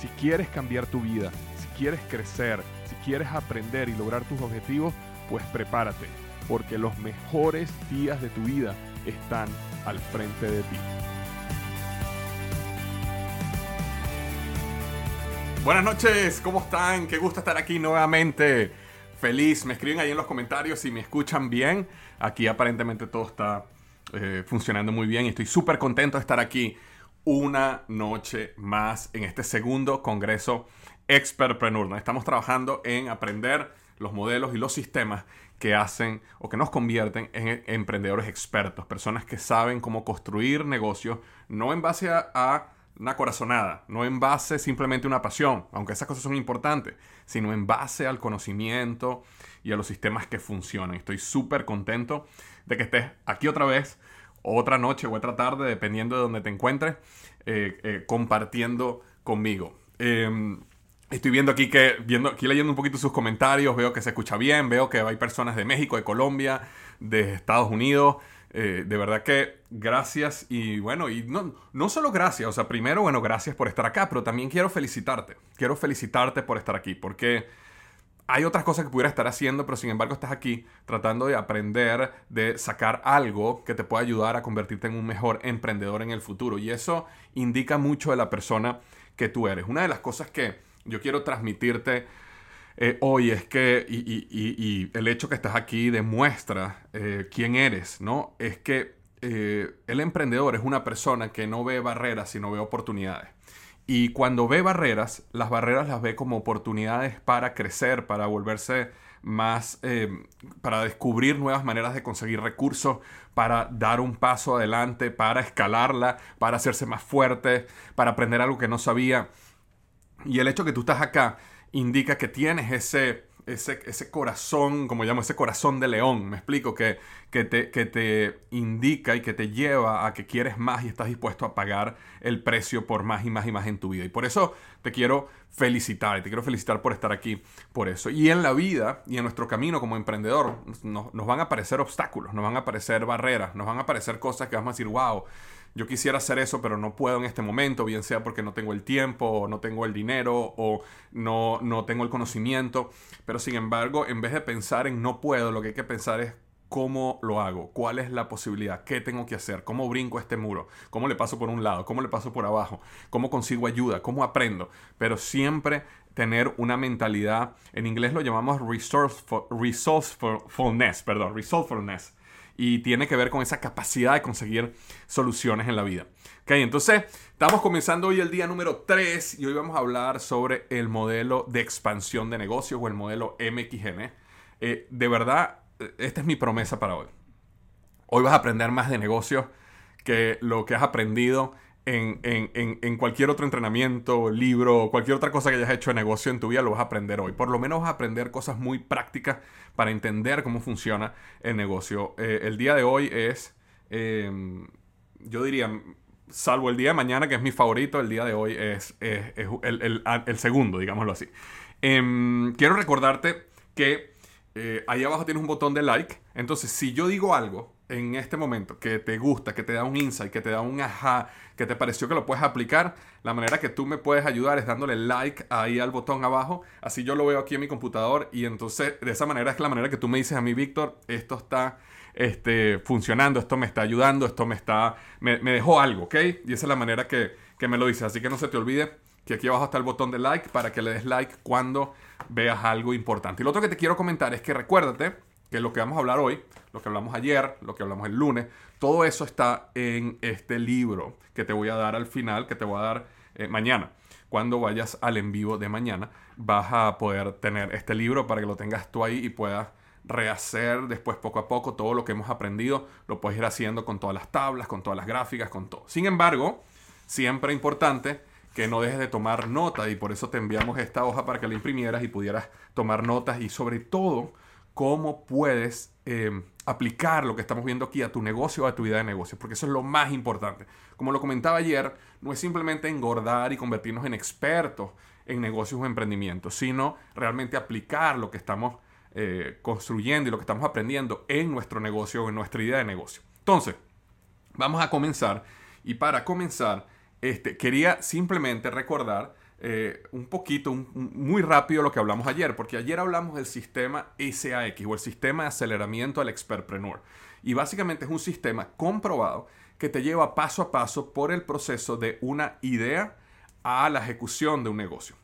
Si quieres cambiar tu vida, si quieres crecer, si quieres aprender y lograr tus objetivos, pues prepárate, porque los mejores días de tu vida están al frente de ti. Buenas noches, ¿cómo están? Qué gusto estar aquí nuevamente. Feliz, me escriben ahí en los comentarios si me escuchan bien. Aquí aparentemente todo está eh, funcionando muy bien y estoy súper contento de estar aquí una noche más en este segundo Congreso Expertpreneur. Estamos trabajando en aprender los modelos y los sistemas que hacen o que nos convierten en emprendedores expertos, personas que saben cómo construir negocios, no en base a una corazonada, no en base simplemente a una pasión, aunque esas cosas son importantes, sino en base al conocimiento y a los sistemas que funcionan. Estoy súper contento de que estés aquí otra vez, otra noche o otra tarde, dependiendo de donde te encuentres, eh, eh, compartiendo conmigo. Em, estoy viendo aquí que, viendo, aquí leyendo un poquito sus comentarios, veo que se escucha bien, veo que hay personas de México, de Colombia, de Estados Unidos. Eh, de verdad que gracias y bueno, y no, no solo gracias, o sea, primero, bueno, gracias por estar acá, pero también quiero felicitarte, quiero felicitarte por estar aquí, porque hay otras cosas que pudiera estar haciendo, pero sin embargo estás aquí tratando de aprender, de sacar algo que te pueda ayudar a convertirte en un mejor emprendedor en el futuro. Y eso indica mucho de la persona que tú eres. Una de las cosas que yo quiero transmitirte eh, hoy es que, y, el hecho que estás aquí demuestra eh, quién eres, ¿no? Es que eh, el emprendedor es una persona que no ve barreras, sino ve oportunidades. Y cuando ve barreras, las barreras las ve como oportunidades para crecer, para volverse más, para descubrir nuevas maneras de conseguir recursos, para dar un paso adelante, para escalarla, para hacerse más fuerte, para aprender algo que no sabía. Y el hecho que tú estás acá indica que tienes ese, ese, ese corazón, como llamo, ese corazón de león, me explico, que, que, te, que te indica y que te lleva a que quieres más y estás dispuesto a pagar el precio por más y más y más en tu vida. Y por eso te quiero felicitar y te quiero felicitar por estar aquí, por eso. Y en la vida y en nuestro camino como emprendedor nos, nos van a aparecer obstáculos, nos van a aparecer barreras, nos van a aparecer cosas que vamos a decir, wow yo quisiera hacer eso, pero no puedo en este momento, bien sea porque no tengo el tiempo, no tengo el dinero, o no, no tengo el conocimiento. Pero sin embargo, en vez de pensar en no puedo, lo que hay que pensar es cómo lo hago, cuál es la posibilidad, qué tengo que hacer, cómo brinco este muro, cómo le paso por un lado, cómo le paso por abajo, cómo consigo ayuda, cómo aprendo. Pero siempre tener una mentalidad, en inglés lo llamamos perdón, resourcefulness y tiene que ver con esa capacidad de conseguir soluciones en la vida. Ok, entonces estamos comenzando hoy el día número 3 y hoy vamos a hablar sobre el modelo de expansión de negocios o el modelo MXN. Eh, de verdad, esta es mi promesa para hoy. Hoy vas a aprender más de negocios que lo que has aprendido en, cualquier otro entrenamiento, libro, cualquier otra cosa que hayas hecho de negocio en tu vida, lo vas a aprender hoy. Por lo menos vas a aprender cosas muy prácticas para entender cómo funciona el negocio. Eh, el día de hoy es, em, yo diría, salvo el día de mañana, que es mi favorito, el día de hoy es, el, segundo, digámoslo así. Em, quiero recordarte que eh, ahí abajo tienes un botón de like. Entonces, si yo digo algo en este momento que te gusta, que te da un insight, que te da un aha, que te pareció que lo puedes aplicar, la manera que tú me puedes ayudar es dándole like ahí al botón abajo. Así yo lo veo aquí en mi computador y entonces de esa manera es la manera que tú me dices a mí, Víctor, esto está este, funcionando, esto me está ayudando, esto me está, me, dejó algo, ¿ok? Y esa es la manera que, que me lo dices. Así que no se te olvide que aquí abajo está el botón de like para que le des like cuando veas algo importante. Y lo otro que te quiero comentar es que recuérdate que lo que vamos a hablar hoy, lo que hablamos ayer, lo que hablamos el lunes, todo eso está en este libro que te voy a dar al final, que te voy a dar eh, mañana. Cuando vayas al en vivo de mañana, vas a poder tener este libro para que lo tengas tú ahí y puedas rehacer después poco a poco todo lo que hemos aprendido. Lo puedes ir haciendo con todas las tablas, con todas las gráficas, con todo. Sin embargo, siempre importante que no dejes de tomar nota y por eso te enviamos esta hoja para que la imprimieras y pudieras tomar notas y sobre todo cómo puedes eh, aplicar lo que estamos viendo aquí a tu negocio o a tu vida de negocio, porque eso es lo más importante. Como lo comentaba ayer, no es simplemente engordar y convertirnos en expertos en negocios o emprendimientos, sino realmente aplicar lo que estamos eh, construyendo y lo que estamos aprendiendo en nuestro negocio o en nuestra idea de negocio. Entonces, vamos a comenzar y para comenzar, este, quería simplemente recordar eh, un poquito, muy rápido lo que hablamos ayer, porque ayer hablamos del sistema SAX o el sistema de aceleramiento al expertpreneur. Y básicamente es un sistema comprobado que te lleva paso a paso por el proceso de una idea a la ejecución de un negocio.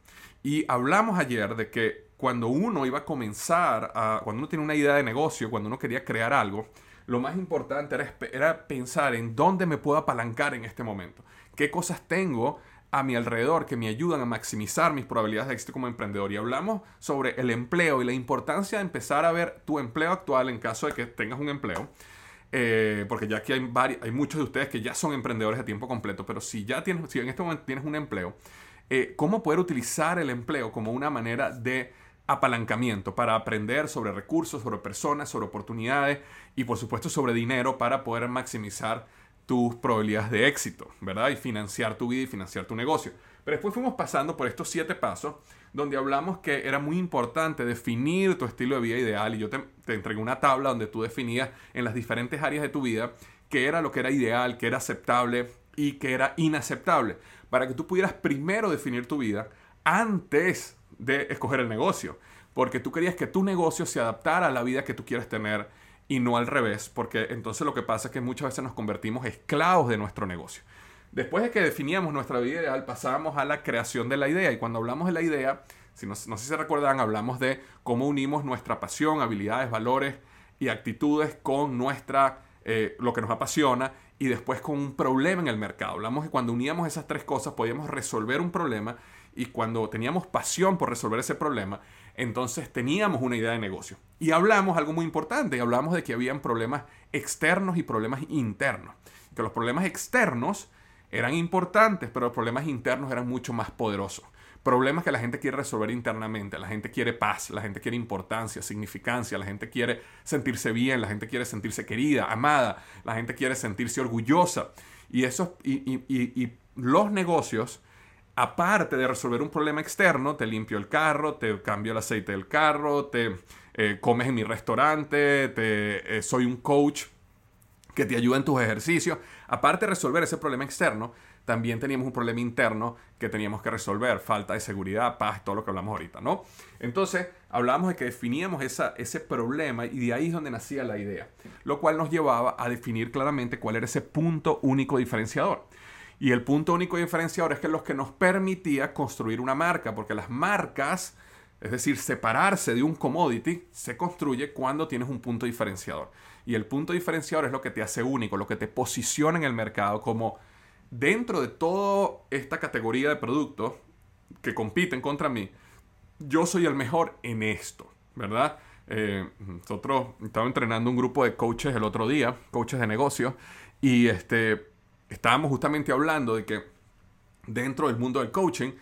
Y hablamos ayer de que cuando uno iba a comenzar, a, cuando uno tiene una idea de negocio, cuando uno quería crear algo, lo más importante era, era pensar en dónde me puedo apalancar en este momento, qué cosas tengo a mi alrededor que me ayudan a maximizar mis probabilidades de éxito como emprendedor. Y hablamos sobre el empleo y la importancia de empezar a ver tu empleo actual en caso de que tengas un empleo. Eh, porque ya aquí hay, hay muchos de ustedes que ya son emprendedores de tiempo completo, pero si ya tienes, si en este momento tienes un empleo, eh, cómo poder utilizar el empleo como una manera de apalancamiento para aprender sobre recursos, sobre personas, sobre oportunidades y por supuesto sobre dinero para poder maximizar tus probabilidades de éxito, ¿verdad? Y financiar tu vida y financiar tu negocio. Pero después fuimos pasando por estos siete pasos donde hablamos que era muy importante definir tu estilo de vida ideal y yo te, entregué una tabla donde tú definías en las diferentes áreas de tu vida qué era lo que era ideal, qué era aceptable y qué era inaceptable, para que tú pudieras primero definir tu vida antes de escoger el negocio, porque tú querías que tu negocio se adaptara a la vida que tú quieres tener y no al revés, porque entonces lo que pasa es que muchas veces nos convertimos esclavos de nuestro negocio. Después de que definíamos nuestra vida ideal, pasamos a la creación de la idea. Y cuando hablamos de la idea, si no, sé si se recuerdan, hablamos de cómo unimos nuestra pasión, habilidades, valores y actitudes con nuestra, eh, lo que nos apasiona y después con un problema en el mercado. Hablamos de cuando uníamos esas tres cosas podíamos resolver un problema y cuando teníamos pasión por resolver ese problema, entonces teníamos una idea de negocio. Y hablamos algo muy importante, hablamos de que habían problemas externos y problemas internos. Que los problemas externos eran importantes, pero los problemas internos eran mucho más poderosos. Problemas que la gente quiere resolver internamente. La gente quiere paz, la gente quiere importancia, significancia, la gente quiere sentirse bien, la gente quiere sentirse querida, amada, la gente quiere sentirse orgullosa. Y, eso, y, y los negocios aparte de resolver un problema externo, te limpio el carro, te cambio el aceite del carro, te eh, comes en mi restaurante, te, eh, soy un coach que te ayuda en tus ejercicios. Aparte de resolver ese problema externo, también teníamos un problema interno que teníamos que resolver, falta de seguridad, paz, todo lo que hablamos ahorita, ¿no? Entonces, hablamos de que definíamos ese problema y de ahí es donde nacía la idea, lo cual nos llevaba a definir claramente cuál era ese punto único diferenciador. Y el punto único diferenciador es que es lo que nos permitía construir una marca, porque las marcas, es decir, separarse de un commodity, se construye cuando tienes un punto diferenciador. Y el punto diferenciador es lo que te hace único, lo que te posiciona en el mercado como dentro de toda esta categoría de productos que compiten contra mí, yo soy el mejor en esto, ¿verdad? Eh, nosotros estaba entrenando un grupo de coaches el otro día, coaches de negocio, y este, estábamos justamente hablando de que dentro del mundo del coaching,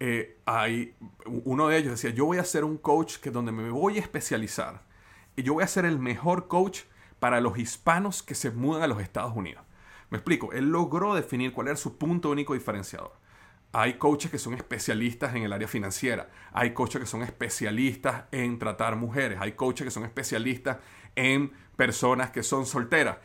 eh, hay uno de ellos decía, yo voy a ser un coach que donde me voy a especializar. Y yo voy a ser el mejor coach para los hispanos que se mudan a los Estados Unidos. Me explico, él logró definir cuál era su punto único diferenciador. Hay coaches que son especialistas en el área financiera, hay coaches que son especialistas en tratar mujeres, hay coaches que son especialistas en personas que son solteras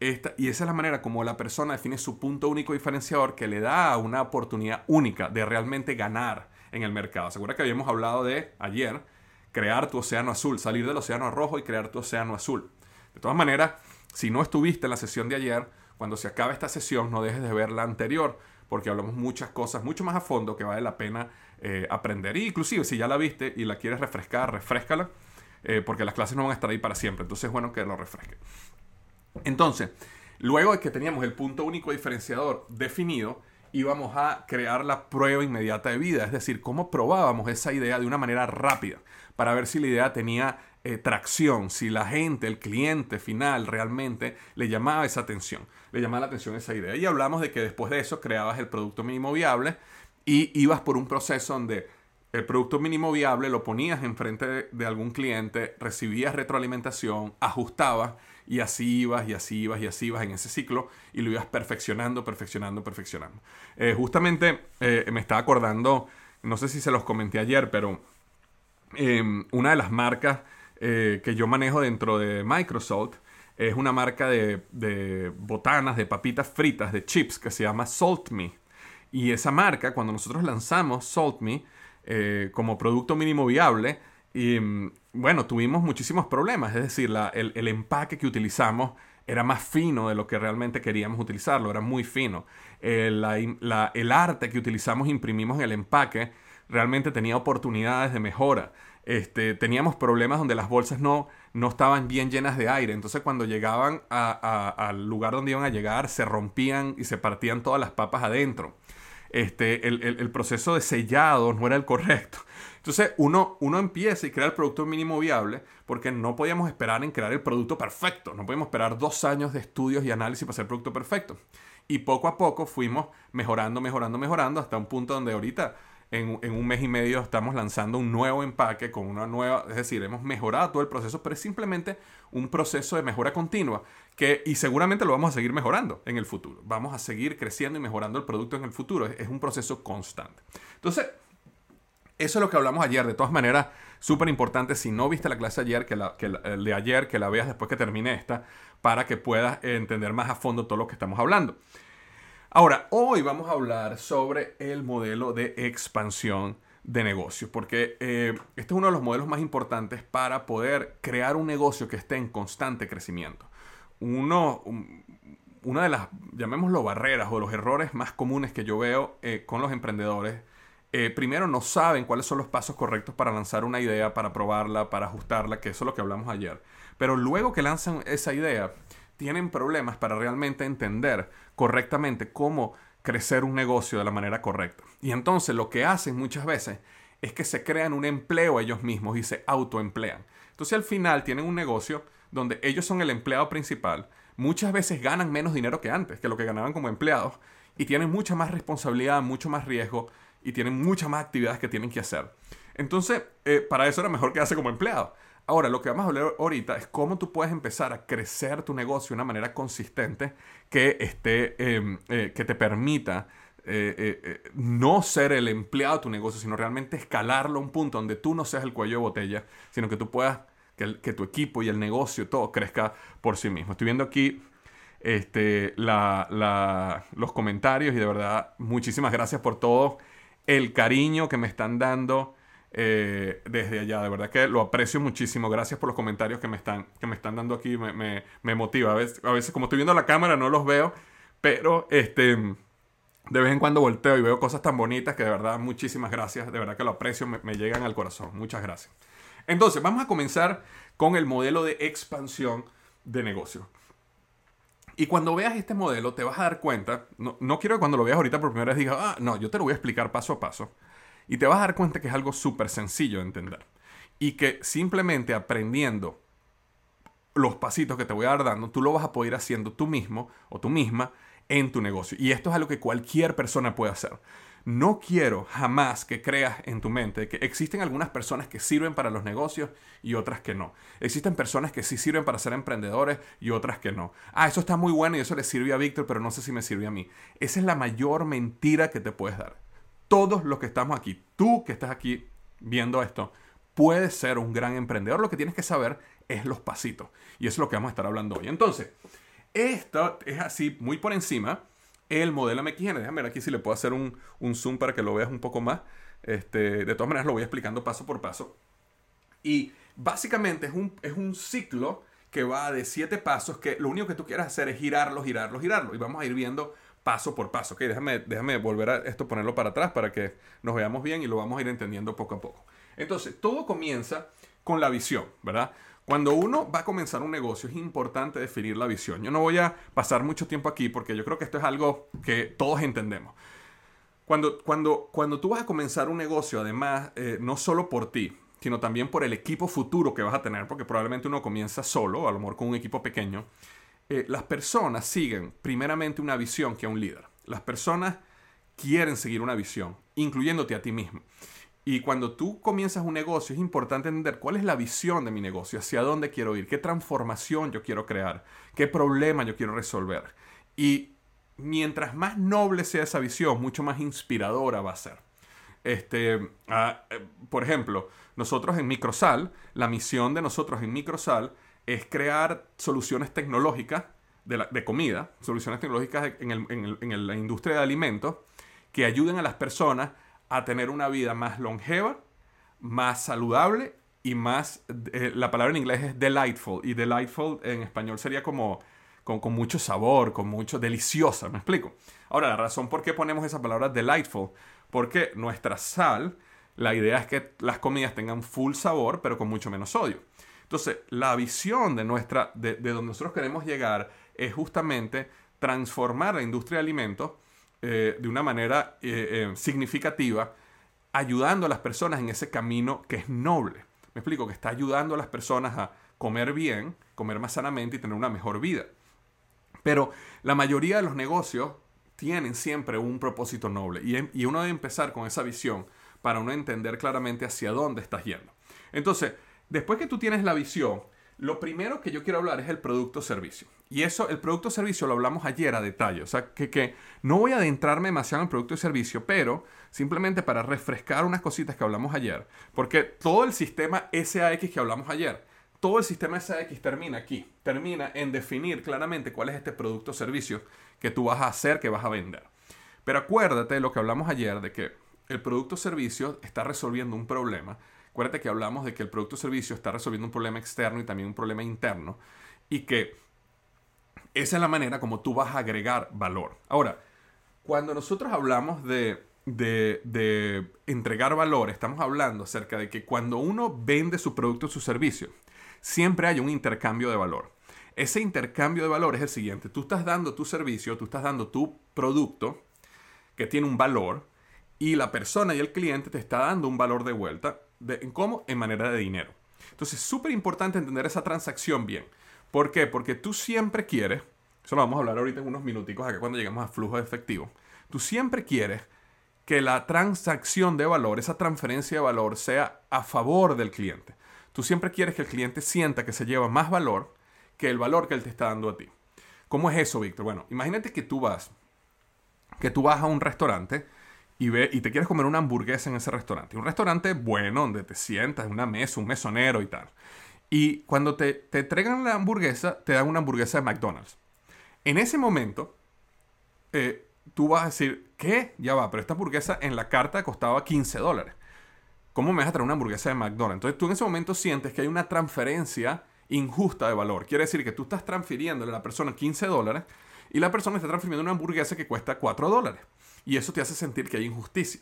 y esa es la manera como la persona define su punto único diferenciador que le da una oportunidad única de realmente ganar en el mercado. ¿Se que habíamos hablado de ayer? Crear tu océano azul, salir del océano rojo y crear tu océano azul. De todas maneras, si no estuviste en la sesión de ayer, cuando se acabe esta sesión no dejes de ver la anterior, porque hablamos muchas cosas mucho más a fondo que vale la pena eh, aprender. Y inclusive si ya la viste y la quieres refrescar, refrescala, eh, porque las clases no van a estar ahí para siempre. Entonces es bueno que lo refresque. Entonces, luego de que teníamos el punto único diferenciador definido, íbamos a crear la prueba inmediata de vida, es decir, cómo probábamos esa idea de una manera rápida para ver si la idea tenía eh, tracción, si la gente, el cliente final realmente le llamaba esa atención, le llamaba la atención esa idea. Y hablamos de que después de eso creabas el producto mínimo viable y ibas por un proceso donde el producto mínimo viable lo ponías enfrente de, de algún cliente, recibías retroalimentación, ajustabas y así ibas y así ibas y así ibas en ese ciclo y lo ibas perfeccionando, perfeccionando, perfeccionando. Eh, justamente eh, me estaba acordando, no sé si se los comenté ayer, pero em, una de las marcas eh, que yo manejo dentro de Microsoft es una marca de, botanas, de papitas fritas, de chips que se llama Salt Me. Y esa marca, cuando nosotros lanzamos Salt Me, como producto mínimo viable. Y mm, bueno, tuvimos muchísimos problemas, es decir, el, empaque que utilizamos era más fino de lo que realmente queríamos utilizarlo, era muy fino. Eh, el arte que utilizamos, imprimimos en el empaque, realmente tenía oportunidades de mejora. Este, teníamos problemas donde las bolsas no, no estaban bien llenas de aire. Entonces cuando llegaban al lugar donde iban a llegar, se rompían y se partían todas las papas adentro este, el, proceso de sellado no era el correcto. Entonces uno, uno empieza y crea el producto mínimo viable porque no podíamos esperar en crear el producto perfecto. No podíamos esperar dos años de estudios y análisis para hacer el producto perfecto. Y poco a poco fuimos mejorando, mejorando, mejorando hasta un punto donde ahorita en, un mes y medio estamos lanzando un nuevo empaque con una nueva, es decir, hemos mejorado todo el proceso, pero es simplemente un proceso de mejora continua que, y seguramente lo vamos a seguir mejorando en el futuro. Vamos a seguir creciendo y mejorando el producto en el futuro. Es, un proceso constante. Entonces, eso es lo que hablamos ayer. De todas maneras, súper importante. Si no viste la clase ayer, que, la, que el de ayer, que la veas después que termine esta, para que puedas entender más a fondo todo lo que estamos hablando. Ahora, hoy vamos a hablar sobre el modelo de expansión de negocio, porque eh, este es uno de los modelos más importantes para poder crear un negocio que esté en constante crecimiento. Uno, una de las, llamémoslo barreras o los errores más comunes que yo veo eh, con los emprendedores, eh, primero no saben cuáles son los pasos correctos para lanzar una idea, para probarla, para ajustarla, que eso es lo que hablamos ayer. Pero luego que lanzan esa idea, tienen problemas para realmente entender correctamente cómo crecer un negocio de la manera correcta. Y entonces lo que hacen muchas veces es que se crean un empleo ellos mismos y se autoemplean. Entonces al final tienen un negocio donde ellos son el empleado principal, muchas veces ganan menos dinero que antes, que lo que ganaban como empleados, y tienen mucha más responsabilidad, mucho más riesgo y tienen muchas más actividades que tienen que hacer. Entonces, eh, para eso era mejor quedarse como empleado. Ahora, lo que vamos a hablar ahorita es cómo tú puedes empezar a crecer tu negocio de una manera consistente que, esté, em, eh, que te permita eh, no ser el empleado de tu negocio, sino realmente escalarlo a un punto donde tú no seas el cuello de botella, sino que tú puedas, que, tu equipo y el negocio, todo crezca por sí mismo. Estoy viendo aquí este, los comentarios y de verdad muchísimas gracias por todo el cariño que me están dando eh, desde allá. De verdad que lo aprecio muchísimo. Gracias por los comentarios que me están, que me están dando aquí. Me, me, motiva. A veces, a veces, como estoy viendo la cámara, no los veo. Pero este, de vez en cuando volteo y veo cosas tan bonitas que de verdad muchísimas gracias. De verdad que lo aprecio. Me, me llegan al corazón. Muchas gracias. Entonces, vamos a comenzar con el modelo de expansión de negocio. Y cuando veas este modelo, te vas a dar cuenta, no, no, quiero que cuando lo veas ahorita por primera vez digas, ah, no, yo te lo voy a explicar paso a paso. Y te vas a dar cuenta que es algo súper sencillo de entender. Y que simplemente aprendiendo los pasitos que te voy a dar dando, tú lo vas a poder ir haciendo tú mismo o tú misma en tu negocio. Y esto es algo que cualquier persona puede hacer. No quiero jamás que creas en tu mente que existen algunas personas que sirven para los negocios y otras que no. Existen personas que sí sirven para ser emprendedores y otras que no. Ah, eso está muy bueno y eso le sirve a Víctor, pero no sé si me sirve a mí. Esa es la mayor mentira que te puedes dar todos los que estamos aquí, tú que estás aquí viendo esto, puedes ser un gran emprendedor. Lo que tienes que saber es los pasitos. Y eso es lo que vamos a estar hablando hoy. Entonces, esto es así, muy por encima, el modelo MXN. Déjame ver aquí si le puedo hacer un, zoom para que lo veas un poco más. Este, de todas maneras, lo voy explicando paso por paso. Y básicamente es un, es un ciclo que va de siete pasos que lo único que tú quieras hacer es girarlo, girarlo, girarlo. Y vamos a ir viendo paso por paso. Ok, déjame, déjame volver a esto, ponerlo para atrás para que nos veamos bien y lo vamos a ir entendiendo poco a poco. Entonces, todo comienza con la visión, ¿verdad? Cuando uno va a comenzar un negocio es importante definir la visión. Yo no voy a pasar mucho tiempo aquí porque yo creo que esto es algo que todos entendemos. Cuando, cuando, cuando tú vas a comenzar un negocio, además, eh, no solo por ti, sino también por el equipo futuro que vas a tener, porque probablemente uno comienza solo, a lo mejor con un equipo pequeño, eh, las personas siguen primeramente una visión que a un líder. Las personas quieren seguir una visión, incluyéndote a ti mismo. Y cuando tú comienzas un negocio es importante entender cuál es la visión de mi negocio, hacia dónde quiero ir, qué transformación yo quiero crear, qué problema yo quiero resolver. Y mientras más noble sea esa visión, mucho más inspiradora va a ser. Este, ah, eh, por ejemplo, nosotros en Microsal, la misión de nosotros en Microsal es crear soluciones tecnológicas de, comida, soluciones tecnológicas en, la industria de alimentos que ayuden a las personas a tener una vida más longeva, más saludable y más, eh, la palabra en inglés es delightful y delightful en español sería como con, con, mucho sabor, con mucho deliciosa, ¿me explico? Ahora, la razón por qué ponemos esa palabra delightful, porque nuestra sal, la idea es que las comidas tengan full sabor, pero con mucho menos sodio. Entonces, la visión de nuestra, de, de donde nosotros queremos llegar es justamente transformar la industria de alimentos eh, de una manera eh, eh, significativa, ayudando a las personas en ese camino que es noble. Me explico, que está ayudando a las personas a comer bien, comer más sanamente y tener una mejor vida. Pero la mayoría de los negocios tienen siempre un propósito noble y, y uno debe empezar con esa visión para uno entender claramente hacia dónde estás yendo. Entonces, después que tú tienes la visión, lo primero que yo quiero hablar es el producto servicio. Y eso, el producto servicio lo hablamos ayer a detalle. O sea, que, que no voy a adentrarme demasiado en el producto y servicio, pero simplemente para refrescar unas cositas que hablamos ayer. Porque todo el sistema SAX que hablamos ayer, todo el sistema SAX termina aquí. Termina en definir claramente cuál es este producto o servicio que tú vas a hacer, que vas a vender. Pero acuérdate de lo que hablamos ayer, de que el producto o servicio está resolviendo un problema Acuérdate que hablamos de que el producto o servicio está resolviendo un problema externo y también un problema interno y que esa es la manera como tú vas a agregar valor. Ahora, cuando nosotros hablamos de, de, entregar valor, estamos hablando acerca de que cuando uno vende su producto o su servicio, siempre hay un intercambio de valor. Ese intercambio de valor es el siguiente. Tú estás dando tu servicio, tú estás dando tu producto que tiene un valor y la persona y el cliente te está dando un valor de vuelta ¿En cómo? En manera de dinero. Entonces, es súper importante entender esa transacción bien. ¿Por qué? Porque tú siempre quieres, eso lo vamos a hablar ahorita en unos minuticos acá cuando lleguemos a flujo de efectivo, tú siempre quieres que la transacción de valor, esa transferencia de valor sea a favor del cliente. Tú siempre quieres que el cliente sienta que se lleva más valor que el valor que él te está dando a ti. ¿Cómo es eso, Víctor? Bueno, imagínate que tú vas, que tú vas a un restaurante y, ve, y te quieres comer una hamburguesa en ese restaurante. Un restaurante bueno, donde te sientas en una mesa, un mesonero y tal. Y cuando te, te entregan la hamburguesa, te dan una hamburguesa de McDonald's. En ese momento, eh, tú vas a decir, ¿qué? Ya va, pero esta hamburguesa en la carta costaba 15 dólares. ¿Cómo me vas a traer una hamburguesa de McDonald's? Entonces tú en ese momento sientes que hay una transferencia injusta de valor. Quiere decir que tú estás transfiriéndole a la persona 15 dólares y la persona está transfiriendo una hamburguesa que cuesta 4 dólares. Y eso te hace sentir que hay injusticia.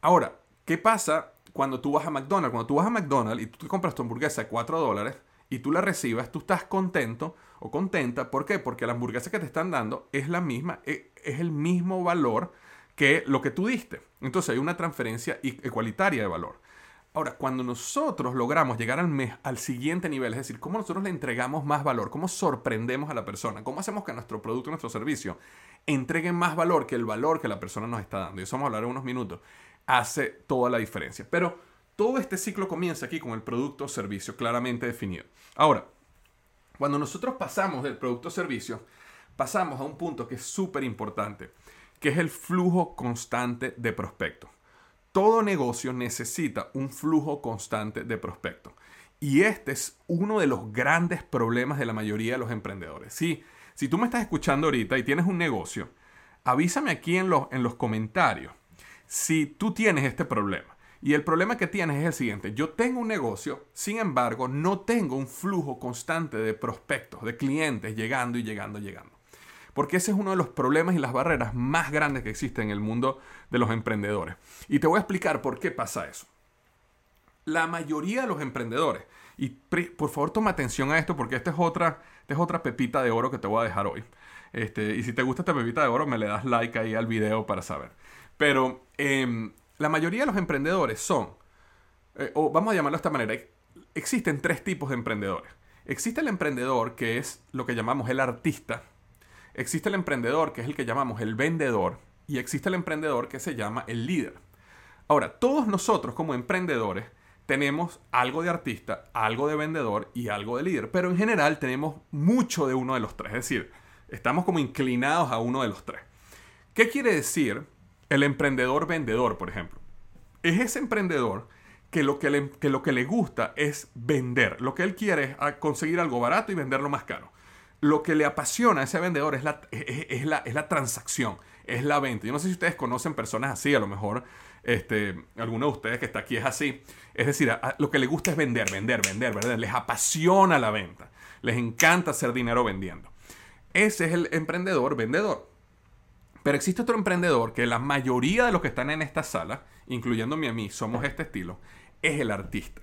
Ahora, ¿qué pasa cuando tú vas a McDonald's? Cuando tú vas a McDonald's y tú te compras tu hamburguesa de 4 dólares y tú la recibas, tú estás contento o contenta. ¿Por qué? Porque la hamburguesa que te están dando es la misma, e, es el mismo valor que lo que tú diste. Entonces hay una transferencia igualitaria de valor. Ahora, cuando nosotros logramos llegar al, mes, al siguiente nivel, es decir, cómo nosotros le entregamos más valor, cómo sorprendemos a la persona, cómo hacemos que nuestro producto, nuestro servicio entreguen más valor que el valor que la persona nos está dando, y eso vamos a hablar en unos minutos, hace toda la diferencia. Pero todo este ciclo comienza aquí con el producto o servicio claramente definido. Ahora, cuando nosotros pasamos del producto o servicio, pasamos a un punto que es súper importante, que es el flujo constante de prospectos. Todo negocio necesita un flujo constante de prospectos. Y este es uno de los grandes problemas de la mayoría de los emprendedores. Sí, si tú me estás escuchando ahorita y tienes un negocio, avísame aquí en los, en los comentarios si tú tienes este problema. Y el problema que tienes es el siguiente. Yo tengo un negocio, sin embargo, no tengo un flujo constante de prospectos, de clientes llegando y llegando y llegando. Porque ese es uno de los problemas y las barreras más grandes que existen en el mundo de los emprendedores. Y te voy a explicar por qué pasa eso. La mayoría de los emprendedores, y por favor toma atención a esto porque esta es otra, es otra pepita de oro que te voy a dejar hoy. Este, y si te gusta esta pepita de oro, me le das like ahí al video para saber. Pero em, la mayoría de los emprendedores son, eh, o vamos a llamarlo de esta manera, existen tres tipos de emprendedores. Existe el emprendedor que es lo que llamamos el artista. Existe el emprendedor que es el que llamamos el vendedor. y existe el emprendedor que se llama el líder. Ahora, todos nosotros como emprendedores tenemos algo de artista, algo de vendedor y algo de líder, pero en general tenemos mucho de uno de los tres, es decir, estamos como inclinados a uno de los tres. ¿Qué quiere decir el emprendedor vendedor, por ejemplo? Es ese emprendedor que lo que, le, lo que le gusta es vender. Lo que él quiere es conseguir algo barato y venderlo más caro. Lo que le apasiona a ese vendedor es la, es, la, es la transacción, es la venta. Yo no sé si ustedes conocen personas así, a lo mejor este, alguno de ustedes que está aquí es así. Es decir, lo que le gusta es vender, vender, vender, vender. Les apasiona la venta. Les encanta hacer dinero vendiendo. Ese es el emprendedor vendedor. Pero existe otro emprendedor que la mayoría de los que están en esta sala, incluyéndome a mí, somos este estilo, es el artista.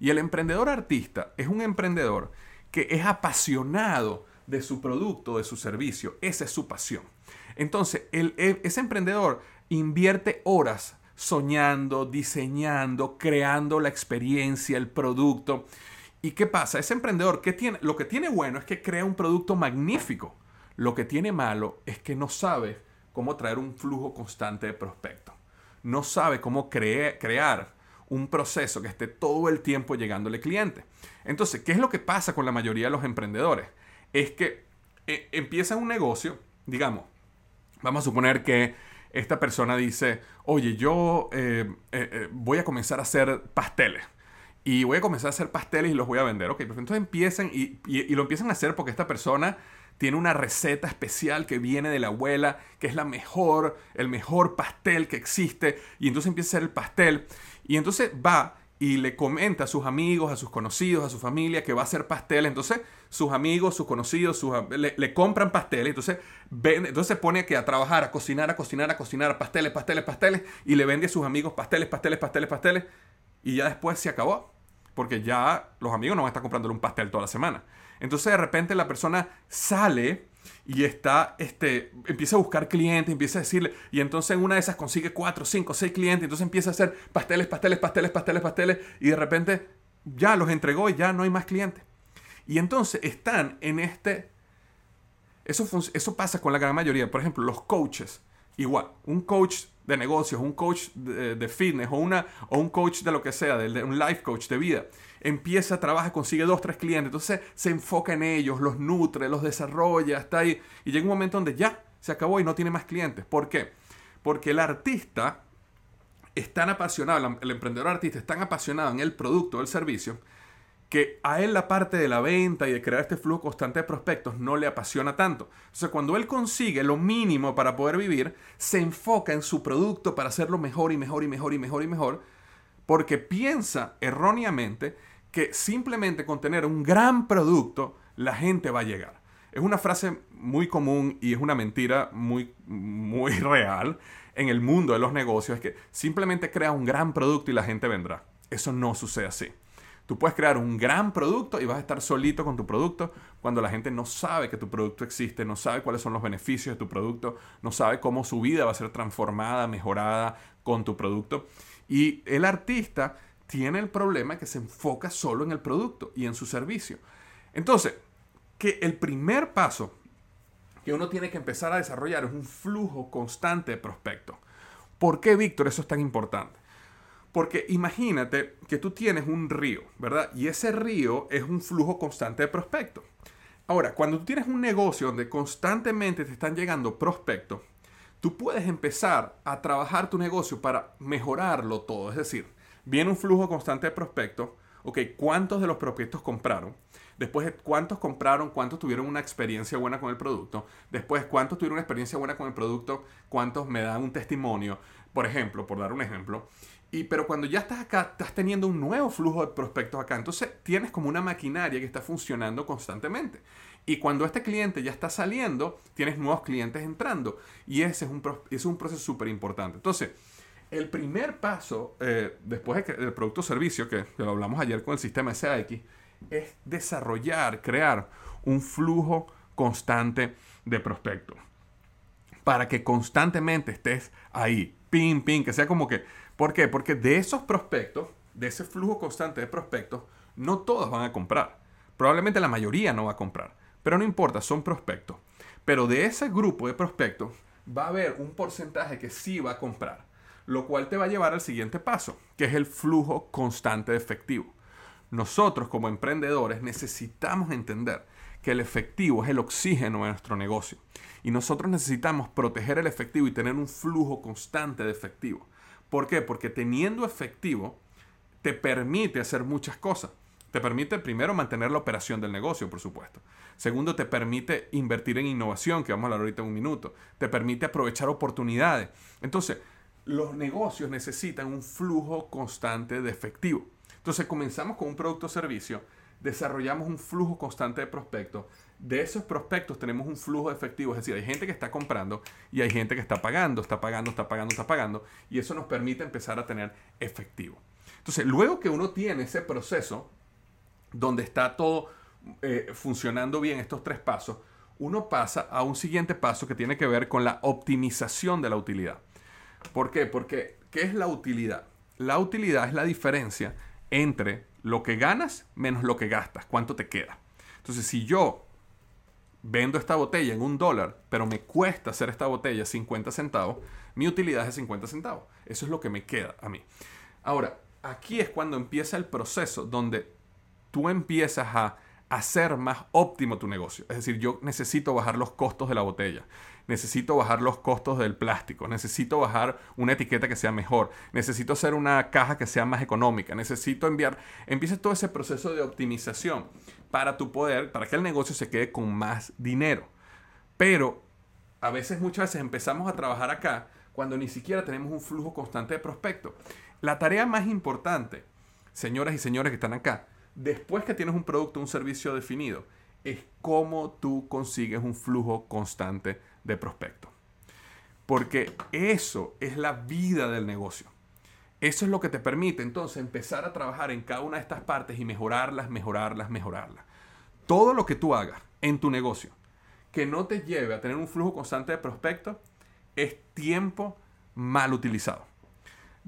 Y el emprendedor artista es un emprendedor que es apasionado de su producto, de su servicio. Esa es su pasión. Entonces, el, ese emprendedor invierte horas soñando, diseñando, creando la experiencia, el producto. ¿Y qué pasa? Ese emprendedor, ¿qué tiene? lo que tiene bueno es que crea un producto magnífico. Lo que tiene malo es que no sabe cómo traer un flujo constante de prospectos. No sabe cómo crear un proceso que esté todo el tiempo llegándole cliente. Entonces, ¿qué es lo que pasa con la mayoría de los emprendedores? Es que eh, empieza un negocio, digamos, vamos a suponer que esta persona dice, oye, yo eh, eh, voy a comenzar a hacer pasteles. Y voy a comenzar a hacer pasteles y los voy a vender. Ok, entonces empiezan y, y lo empiezan a hacer porque esta persona tiene una receta especial que viene de la abuela, que es la mejor, el mejor pastel que existe, y entonces empieza a hacer el pastel, y entonces va y le comenta a sus amigos, a sus conocidos, a su familia que va a hacer pastel. Entonces, sus amigos, sus conocidos, le, compran pasteles. Entonces, entonces se pone que a trabajar, a cocinar, a cocinar, a cocinar, pasteles, pasteles, pasteles. Y le vende a sus amigos pasteles, pasteles, pasteles, pasteles. Y ya después se acabó. Porque ya los amigos no van a estar comprándole un pastel toda la semana. Entonces de repente la persona sale y está, este, empieza a buscar clientes, empieza a decirle, y entonces en una de esas consigue cuatro, cinco, seis clientes, entonces empieza a hacer pasteles, pasteles, pasteles, pasteles, pasteles, y de repente ya los entregó y ya no hay más clientes. Y entonces están en este... Eso, eso pasa con la gran mayoría. Por ejemplo, los coaches. Igual, un coach de negocios, un coach de, fitness o, una, o un coach de lo que sea, de, un life coach de vida, empieza, trabaja, consigue dos, tres clientes, entonces se enfoca en ellos, los nutre, los desarrolla, está ahí, y llega un momento donde ya se acabó y no tiene más clientes. ¿Por qué? Porque el artista es tan apasionado, el emprendedor artista es tan apasionado en el producto o el servicio, que a él la parte de la venta y de crear este flujo constante de prospectos no le apasiona tanto. O sea, cuando él consigue lo mínimo para poder vivir, se enfoca en su producto para hacerlo mejor y mejor y mejor y mejor y mejor, porque piensa erróneamente que simplemente con tener un gran producto, la gente va a llegar. Es una frase muy común y es una mentira muy, muy real en el mundo de los negocios, es que simplemente crea un gran producto y la gente vendrá. Eso no sucede así. Tú puedes crear un gran producto y vas a estar solito con tu producto cuando la gente no sabe que tu producto existe, no sabe cuáles son los beneficios de tu producto, no sabe cómo su vida va a ser transformada, mejorada con tu producto. Y el artista tiene el problema que se enfoca solo en el producto y en su servicio. Entonces, que el primer paso que uno tiene que empezar a desarrollar es un flujo constante de prospectos. ¿Por qué, Víctor, eso es tan importante? Porque imagínate que tú tienes un río, ¿verdad? Y ese río es un flujo constante de prospectos. Ahora, cuando tú tienes un negocio donde constantemente te están llegando prospectos, tú puedes empezar a trabajar tu negocio para mejorarlo todo. Es decir, viene un flujo constante de prospectos. Ok, ¿cuántos de los prospectos compraron? Después, ¿cuántos compraron? ¿Cuántos tuvieron una experiencia buena con el producto? Después, ¿cuántos tuvieron una experiencia buena con el producto? ¿Cuántos me dan un testimonio? Por ejemplo, por dar un ejemplo. Y, pero cuando ya estás acá, estás teniendo un nuevo flujo de prospectos acá. Entonces tienes como una maquinaria que está funcionando constantemente. Y cuando este cliente ya está saliendo, tienes nuevos clientes entrando. Y ese es un, es un proceso súper importante. Entonces, el primer paso, eh, después del producto o servicio, que, lo hablamos ayer con el sistema SAX, es desarrollar, crear un flujo constante de prospectos. Para que constantemente estés ahí, pin, pin, que sea como que ¿Por qué? Porque de esos prospectos, de ese flujo constante de prospectos, no todos van a comprar. Probablemente la mayoría no va a comprar. Pero no importa, son prospectos. Pero de ese grupo de prospectos, va a haber un porcentaje que sí va a comprar, lo cual te va a llevar al siguiente paso, que es el flujo constante de efectivo. Nosotros como emprendedores necesitamos entender que el efectivo es el oxígeno de nuestro negocio y nosotros necesitamos proteger el efectivo y tener un flujo constante de efectivo. ¿Por qué? Porque teniendo efectivo te permite hacer muchas cosas. Te permite primero mantener la operación del negocio, por supuesto. Segundo, te permite invertir en innovación, que vamos a hablar ahorita en un minuto. Te permite aprovechar oportunidades. Entonces, los negocios necesitan un flujo constante de efectivo. Entonces, comenzamos con un producto o servicio, desarrollamos un flujo constante de prospectos. De esos prospectos tenemos un flujo de efectivo, es decir, hay gente que está comprando y hay gente que está pagando, está pagando, está pagando, está pagando, y eso nos permite empezar a tener efectivo. Entonces, luego que uno tiene ese proceso donde está todo eh, funcionando bien, estos tres pasos, uno pasa a un siguiente paso que tiene que ver con la optimización de la utilidad. ¿Por qué? Porque, ¿qué es la utilidad? La utilidad es la diferencia entre lo que ganas menos lo que gastas, cuánto te queda. Entonces, si yo vendo esta botella en un dólar, pero me cuesta hacer esta botella 50 centavos, mi utilidad es de 50 centavos. Eso es lo que me queda a mí. Ahora, aquí es cuando empieza el proceso donde tú empiezas a hacer más óptimo tu negocio. Es decir, yo necesito bajar los costos de la botella, necesito bajar los costos del plástico, necesito bajar una etiqueta que sea mejor, necesito hacer una caja que sea más económica, necesito enviar, empieza todo ese proceso de optimización para tu poder, para que el negocio se quede con más dinero. Pero a veces, muchas veces empezamos a trabajar acá cuando ni siquiera tenemos un flujo constante de prospectos. La tarea más importante, señoras y señores que están acá, después que tienes un producto, un servicio definido, es cómo tú consigues un flujo constante de prospectos. Porque eso es la vida del negocio. Eso es lo que te permite entonces empezar a trabajar en cada una de estas partes y mejorarlas, mejorarlas, mejorarlas. Todo lo que tú hagas en tu negocio que no te lleve a tener un flujo constante de prospectos es tiempo mal utilizado.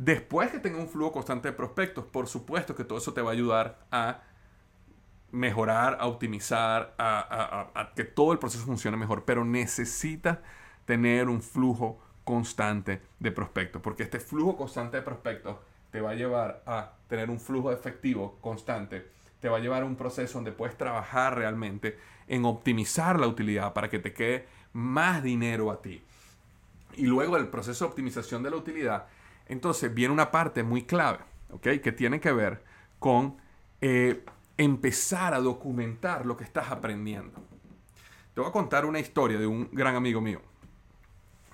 Después que tenga un flujo constante de prospectos, por supuesto que todo eso te va a ayudar a mejorar, a optimizar, a, que todo el proceso funcione mejor, pero necesitas tener un flujo constante de prospectos, porque este flujo constante de prospectos te va a llevar a tener un flujo efectivo constante, te va a llevar a un proceso donde puedes trabajar realmente en optimizar la utilidad para que te quede más dinero a ti. Y luego el proceso de optimización de la utilidad entonces viene una parte muy clave, ¿ok? Que tiene que ver con eh, empezar a documentar lo que estás aprendiendo. Te voy a contar una historia de un gran amigo mío.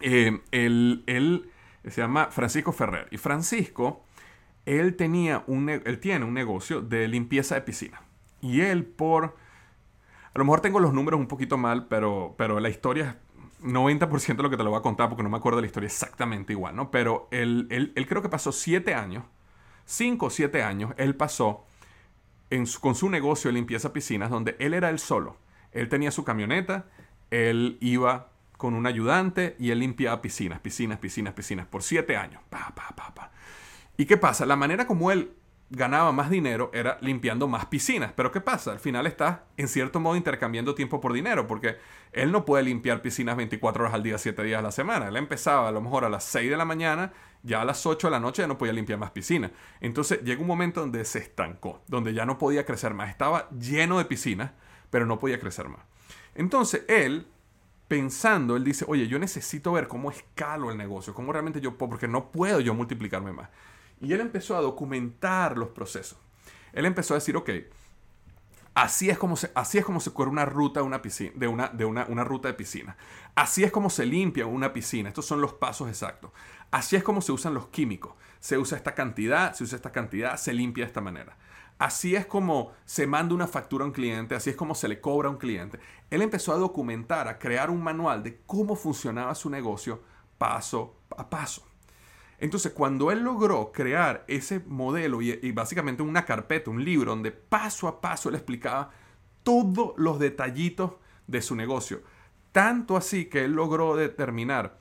Eh, él, se llama Francisco Ferrer. Y Francisco, él, tenía un, él tiene un negocio de limpieza de piscina. Y él por... A lo mejor tengo los números un poquito mal, pero, pero la historia 90% de lo que te lo voy a contar porque no me acuerdo de la historia exactamente igual, ¿no? Pero él, él, creo que pasó 7 años, 5 o 7 años, él pasó en con su negocio de limpieza piscinas donde él era él solo. Él tenía su camioneta, él iba con un ayudante y él limpiaba piscinas, piscinas, piscinas, piscinas por 7 años. Pa, pa, pa. ¿Y qué pasa? La manera como él ganaba más dinero era limpiando más piscinas. Pero ¿qué pasa? Al final está en cierto modo intercambiando tiempo por dinero, porque él no puede limpiar piscinas 24 horas al día, 7 días a la semana. Él empezaba a lo mejor a las 6 de la mañana, ya a las 8 de la noche ya no podía limpiar más piscinas. Entonces llega un momento donde se estancó, donde ya no podía crecer más. Estaba lleno de piscinas, pero no podía crecer más. Entonces él pensando, él dice, oye, yo necesito ver cómo escalo el negocio, cómo realmente yo puedo, porque no puedo yo multiplicarme más. Y él empezó a documentar los procesos. Él empezó a decir, ok, así es como se, así es como se corre una ruta de una, piscina, de, una, una, una ruta de piscina. Así es como se limpia una piscina. Estos son los pasos exactos. Así es como se usan los químicos. Se usa esta cantidad, se usa esta cantidad, se limpia de esta manera. Así es como se manda una factura a un cliente, así es como se le cobra a un cliente. Él empezó a documentar, a crear un manual de cómo funcionaba su negocio paso a paso. Entonces, cuando él logró crear ese modelo y, básicamente una carpeta, un libro, donde paso a paso él explicaba todos los detallitos de su negocio, tanto así que él logró determinar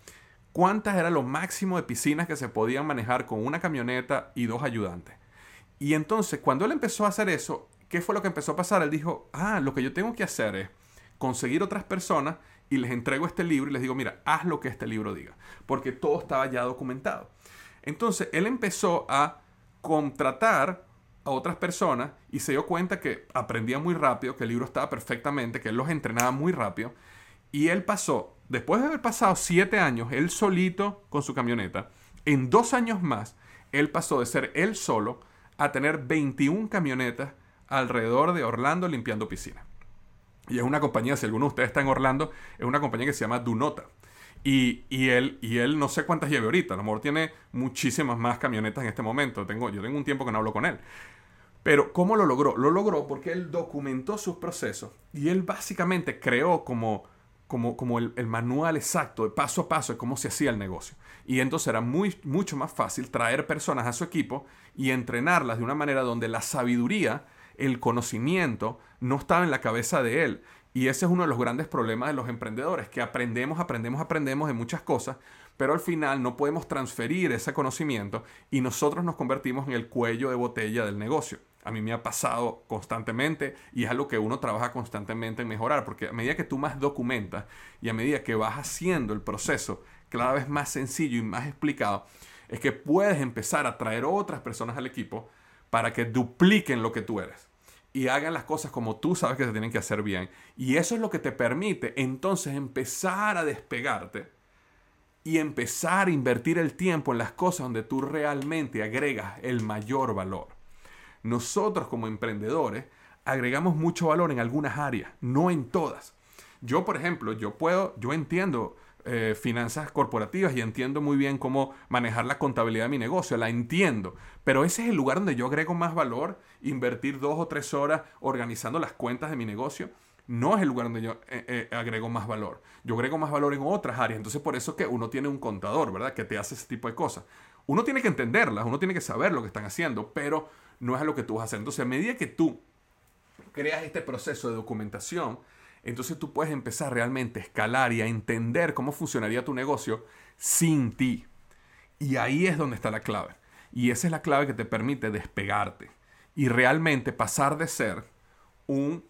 cuántas era lo máximo de piscinas que se podían manejar con una camioneta y dos ayudantes. Y entonces, cuando él empezó a hacer eso, ¿qué fue lo que empezó a pasar? Él dijo, ah, lo que yo tengo que hacer es conseguir otras personas y les entrego este libro y les digo, mira, haz lo que este libro diga, porque todo estaba ya documentado. Entonces, él empezó a contratar a otras personas y se dio cuenta que aprendía muy rápido, que el libro estaba perfectamente, que él los entrenaba muy rápido. Y él pasó, después de haber pasado siete años, él solito con su camioneta, en dos años más, él pasó de ser él solo a tener 21 camionetas alrededor de Orlando limpiando piscinas. Y es una compañía, si alguno de ustedes está en Orlando, es una compañía que se llama Dunota. Y, él, no sé cuántas lleve ahorita, a lo mejor tiene muchísimas más camionetas en este momento. Tengo, yo tengo un tiempo que no hablo con él. Pero ¿cómo lo logró? Lo logró porque él documentó sus procesos y él básicamente creó como, como, como el, manual exacto paso a paso de cómo se hacía el negocio. Y entonces era mucho más fácil traer personas a su equipo y entrenarlas de una manera donde la sabiduría el conocimiento no estaba en la cabeza de él. Y ese es uno de los grandes problemas de los emprendedores, que aprendemos, aprendemos, aprendemos de muchas cosas, pero al final no podemos transferir ese conocimiento y nosotros nos convertimos en el cuello de botella del negocio. A mí me ha pasado constantemente y es algo que uno trabaja constantemente en mejorar, porque a medida que tú más documentas y a medida que vas haciendo el proceso cada vez más sencillo y más explicado, es que puedes empezar a traer otras personas al equipo para que dupliquen lo que tú eres y hagan las cosas como tú sabes que se tienen que hacer bien. Y eso es lo que te permite entonces empezar a despegarte y empezar a invertir el tiempo en las cosas donde tú realmente agregas el mayor valor. Nosotros como emprendedores agregamos mucho valor en algunas áreas, no en todas. Yo, por ejemplo, yo puedo, yo entiendo eh, finanzas corporativas y entiendo muy bien cómo manejar la contabilidad de mi negocio, la entiendo, pero ese es el lugar donde yo agrego más valor, invertir dos o tres horas organizando las cuentas de mi negocio. No es el lugar donde yo eh, eh, agrego más valor. Yo agrego más valor en otras áreas. Entonces, por eso que uno tiene un contador, ¿verdad? Que te hace ese tipo de cosas. Uno tiene que entenderlas, uno tiene que saber lo que están haciendo, pero no es lo que tú vas a hacer. Entonces, a medida que tú creas este proceso de documentación, entonces tú puedes empezar realmente a escalar y a entender cómo funcionaría tu negocio sin ti. Y ahí es donde está la clave. Y esa es la clave que te permite despegarte y realmente pasar de ser un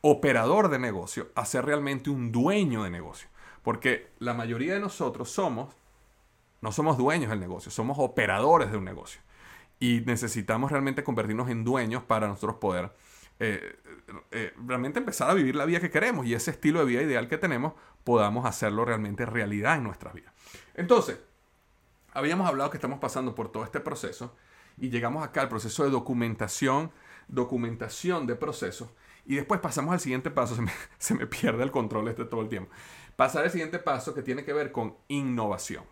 operador de negocio a ser realmente un dueño de negocio. Porque la mayoría de nosotros somos, no somos dueños del negocio, somos operadores de un negocio. Y necesitamos realmente convertirnos en dueños para nosotros poder eh, eh, realmente empezar a vivir la vida que queremos y ese estilo de vida ideal que tenemos podamos hacerlo realmente realidad en nuestras vidas. Entonces, habíamos hablado que estamos pasando por todo este proceso y llegamos acá al proceso de documentación, documentación de procesos y después pasamos al siguiente paso, se me, se me pierde el control este todo el tiempo. Pasar al siguiente paso que tiene que ver con innovación.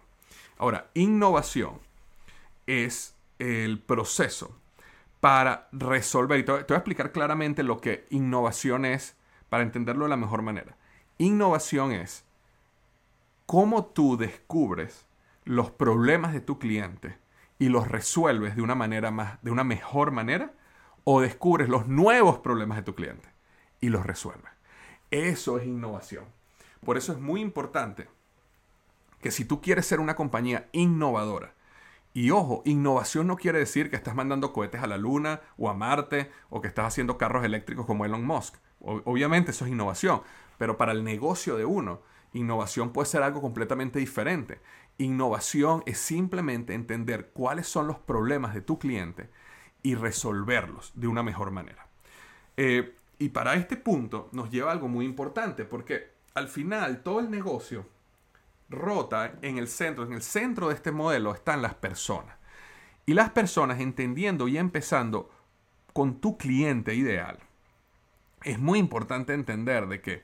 Ahora, innovación es el proceso para resolver. Y te voy, a explicar claramente lo que innovación es para entenderlo de la mejor manera. Innovación es cómo tú descubres los problemas de tu cliente y los resuelves de una manera más, de una mejor manera, o descubres los nuevos problemas de tu cliente y los resuelves. Eso es innovación. Por eso es muy importante que si tú quieres ser una compañía innovadora, y ojo, innovación no quiere decir que estás mandando cohetes a la Luna o a Marte o que estás haciendo carros eléctricos como Elon Musk. obviamente eso es innovación, pero para el negocio de uno, innovación puede ser algo completamente diferente. Innovación es simplemente entender cuáles son los problemas de tu cliente y resolverlos de una mejor manera. Eh, y para este punto nos lleva algo muy importante, porque al final todo el negocio rota en el centro. En el centro de este modelo están las personas. Y las personas entendiendo y empezando con tu cliente ideal. Es muy importante entender de que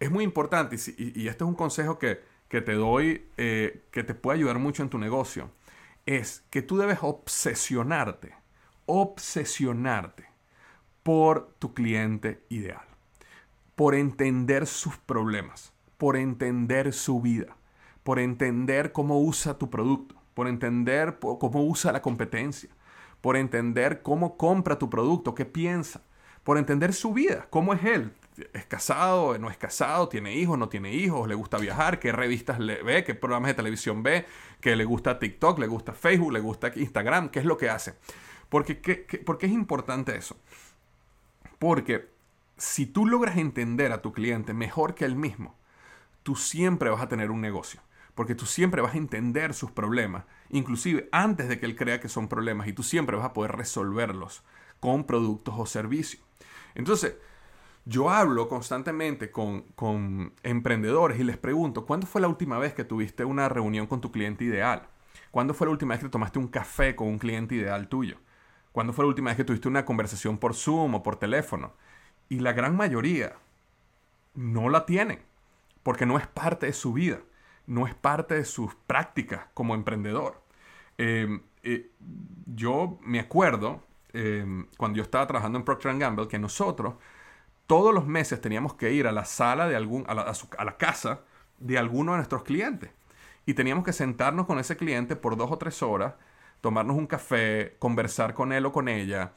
es muy importante, y, este es un consejo que, te doy, eh, que te puede ayudar mucho en tu negocio, es que tú debes obsesionarte, obsesionarte por tu cliente ideal, por entender sus problemas, por entender su vida por entender cómo usa tu producto, por entender cómo usa la competencia, por entender cómo compra tu producto, qué piensa, por entender su vida, cómo es él. ¿Es casado? ¿No es casado? ¿Tiene hijos? ¿No tiene hijos? ¿Le gusta viajar? ¿Qué revistas le ve? ¿Qué programas de televisión ve? ¿Qué le gusta TikTok? ¿Le gusta Facebook? ¿Le gusta Instagram? ¿Qué es lo que hace? Porque, ¿Por qué es importante eso? Porque si tú logras entender a tu cliente mejor que él mismo, tú siempre vas a tener un negocio. Porque tú siempre vas a entender sus problemas, inclusive antes de que él crea que son problemas, y tú siempre vas a poder resolverlos con productos o servicios. Entonces, yo hablo constantemente con, con, emprendedores y les pregunto, ¿cuándo fue la última vez que tuviste una reunión con tu cliente ideal? ¿Cuándo fue la última vez que tomaste un café con un cliente ideal tuyo? ¿Cuándo fue la última vez que tuviste una conversación por Zoom o por teléfono? Y la gran mayoría no la tienen, porque no es parte de su vida, no es parte de sus prácticas como emprendedor. Em, eh, yo me acuerdo em, cuando yo estaba trabajando en Procter Gamble que nosotros todos los meses teníamos que ir a la sala de algún, a la, casa de alguno de nuestros clientes. Y teníamos que sentarnos con ese cliente por dos o tres horas, tomarnos un café, conversar con él o con ella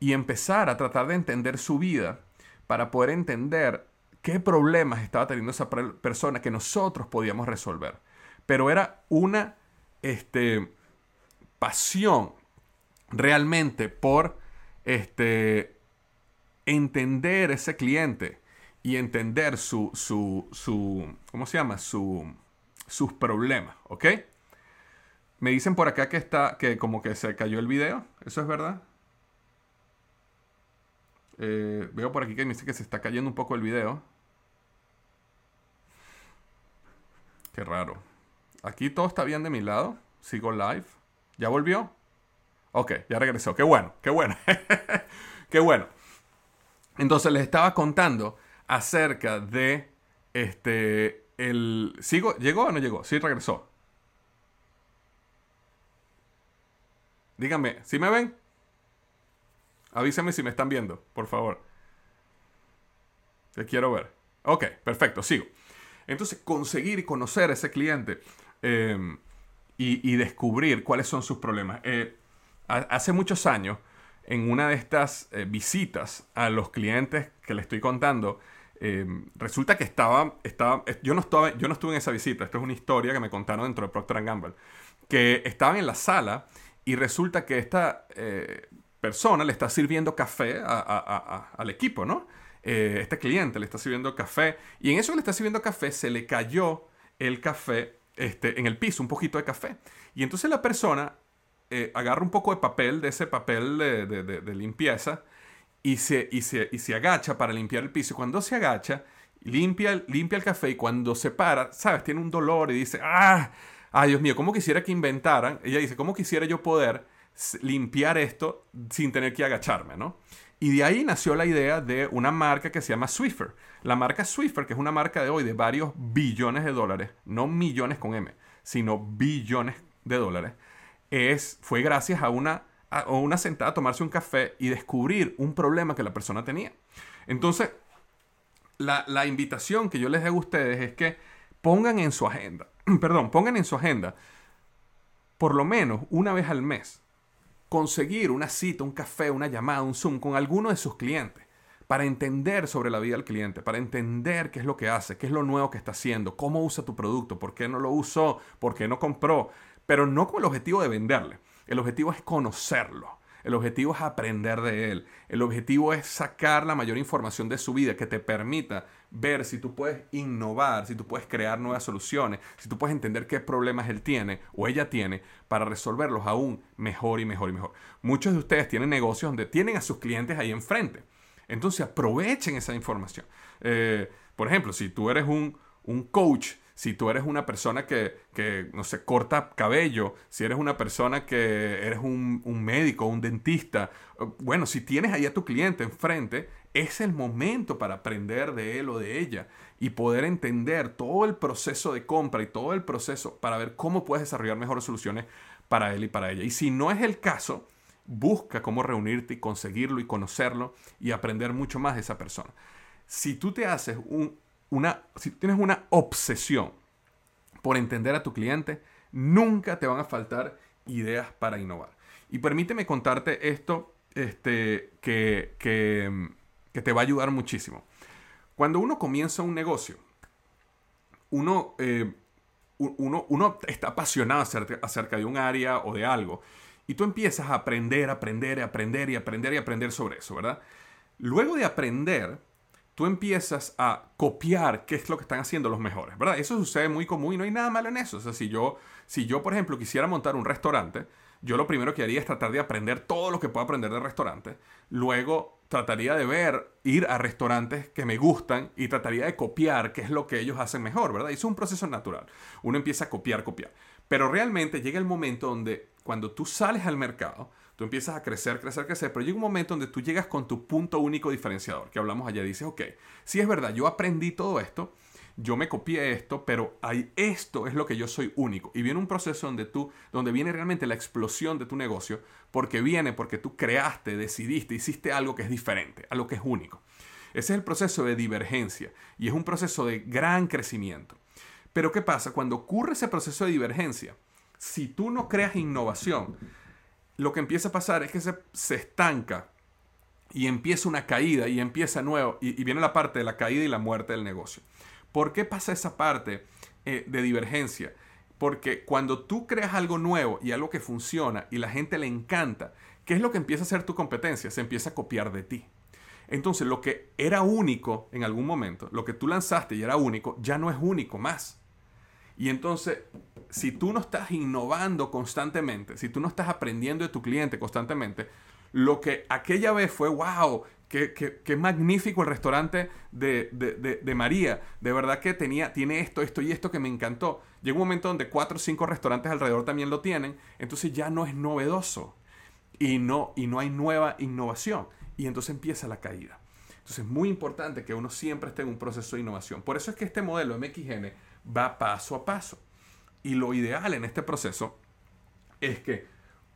y empezar a tratar de entender su vida para poder entender qué problemas estaba teniendo esa persona que nosotros podíamos resolver. Pero era una este, pasión realmente por este, entender ese cliente y entender su, su, su ¿cómo se llama? Su, sus problemas, ¿ok? Me dicen por acá que está, que como que se cayó el video, ¿eso es verdad? Eh, veo por aquí que me dice que se está cayendo un poco el video. Qué raro. Aquí todo está bien de mi lado. Sigo live. ¿Ya volvió? Ok, ya regresó. Qué bueno, qué bueno. qué bueno. Entonces les estaba contando acerca de este el sigo llegó o no llegó, sí regresó. Díganme, ¿sí me ven? Avísenme si me están viendo, por favor. Te quiero ver. Ok, perfecto, sigo. Entonces, conseguir conocer a ese cliente em, y, descubrir cuáles son sus problemas. Eh, hace muchos años, en una de estas eh, visitas a los clientes que le estoy contando, eh, resulta que estaba, estaba yo, no estaba, yo no estuve en esa visita, esto es una historia que me contaron dentro de Procter Gamble, que estaban en la sala y resulta que esta eh, persona le está sirviendo café al equipo, ¿no? Este cliente le está sirviendo café y en eso le está sirviendo café se le cayó el café este, en el piso, un poquito de café. Y entonces la persona eh, agarra un poco de papel, de ese papel de, limpieza, y se, y, se, y se, agacha para limpiar el piso. Cuando se agacha, limpia, limpia el café y cuando se para, ¿sabes? Tiene un dolor y dice, ¡ah! ¡Ay, Dios mío! ¿Cómo quisiera que inventaran? Ella dice, ¿cómo quisiera yo poder limpiar esto sin tener que agacharme, ¿no? Y de ahí nació la idea de una marca que se llama Swiffer. La marca Swiffer, que es una marca de hoy de varios billones de dólares, no millones con M, sino billones de dólares, es, fue gracias a una, una sentada a tomarse un café y descubrir un problema que la persona tenía. Entonces, la, la invitación que yo les hago a ustedes es que pongan en su agenda, perdón, pongan en su agenda por lo menos una vez al mes conseguir una cita, un café, una llamada, un Zoom con alguno de sus clientes para entender sobre la vida del cliente, para entender qué es lo que hace, qué es lo nuevo que está haciendo, cómo usa tu producto, por qué no lo usó, por qué no compró, pero no con el objetivo de venderle. El objetivo es conocerlo. El objetivo es aprender de él. El objetivo es sacar la mayor información de su vida que te permita ver si tú puedes innovar, si tú puedes crear nuevas soluciones, si tú puedes entender qué problemas él tiene o ella tiene para resolverlos aún mejor y mejor y mejor. Muchos de ustedes tienen negocios donde tienen a sus clientes ahí enfrente. Entonces aprovechen esa información. Eh, por ejemplo, si tú eres un, un coach si tú eres una persona que, que, no sé, corta cabello, si eres una persona que eres un, un médico, un dentista, bueno, si tienes ahí a tu cliente enfrente, es el momento para aprender de él o de ella y poder entender todo el proceso de compra y todo el proceso para ver cómo puedes desarrollar mejores soluciones para él y para ella. Y si no es el caso, busca cómo reunirte y conseguirlo y conocerlo y aprender mucho más de esa persona. Si tú te haces un, una, si tienes una obsesión por entender a tu cliente, nunca te van a faltar ideas para innovar. Y permíteme contarte esto este, que, que, te va a ayudar muchísimo. Cuando uno comienza un negocio, uno, eh, uno, uno, está apasionado acerca, acerca de un área o de algo. Y tú empiezas a aprender, aprender, aprender y aprender y aprender sobre eso, ¿verdad? Luego de aprender, tú empiezas a copiar qué es lo que están haciendo los mejores, ¿verdad? Eso sucede muy común y no hay nada malo en eso. O sea, si yo, si yo por ejemplo, quisiera montar un restaurante, yo lo primero que haría es tratar de aprender todo lo que puedo aprender de restaurante. Luego trataría de ver, ir a restaurantes que me gustan y trataría de copiar qué es lo que ellos hacen mejor, ¿verdad? Y es un proceso natural. Uno empieza a copiar, copiar. Pero realmente llega el momento donde cuando tú sales al mercado, tú empiezas a crecer, crecer, crecer, pero llega un momento donde tú llegas con tu punto único diferenciador, que hablamos allá, dices, ok, si es verdad, yo aprendí todo esto, yo me copié esto, pero hay, esto es lo que yo soy único. Y viene un proceso donde tú, donde viene realmente la explosión de tu negocio, porque viene porque tú creaste, decidiste, hiciste algo que es diferente, algo que es único. Ese es el proceso de divergencia y es un proceso de gran crecimiento. Pero ¿qué pasa? Cuando ocurre ese proceso de divergencia, si tú no creas innovación, lo que empieza a pasar es que se, se estanca y empieza una caída y empieza nuevo y, y viene la parte de la caída y la muerte del negocio. ¿Por qué pasa esa parte eh, de divergencia? Porque cuando tú creas algo nuevo y algo que funciona y la gente le encanta, ¿qué es lo que empieza a hacer tu competencia? Se empieza a copiar de ti. Entonces lo que era único en algún momento, lo que tú lanzaste y era único, ya no es único más. Y entonces, si tú no estás innovando constantemente, si tú no estás aprendiendo de tu cliente constantemente, lo que aquella vez fue, wow, Qué, magnífico el restaurante de, María. De verdad que tenía, tiene esto, esto y esto que me encantó. Llega un momento donde cuatro o cinco restaurantes alrededor también lo tienen. Entonces ya no es novedoso. Y no, y no hay nueva innovación. Y entonces empieza la caída. Entonces es muy importante que uno siempre esté en un proceso de innovación. Por eso es que este modelo MXN va paso a paso. Y lo ideal en este proceso es que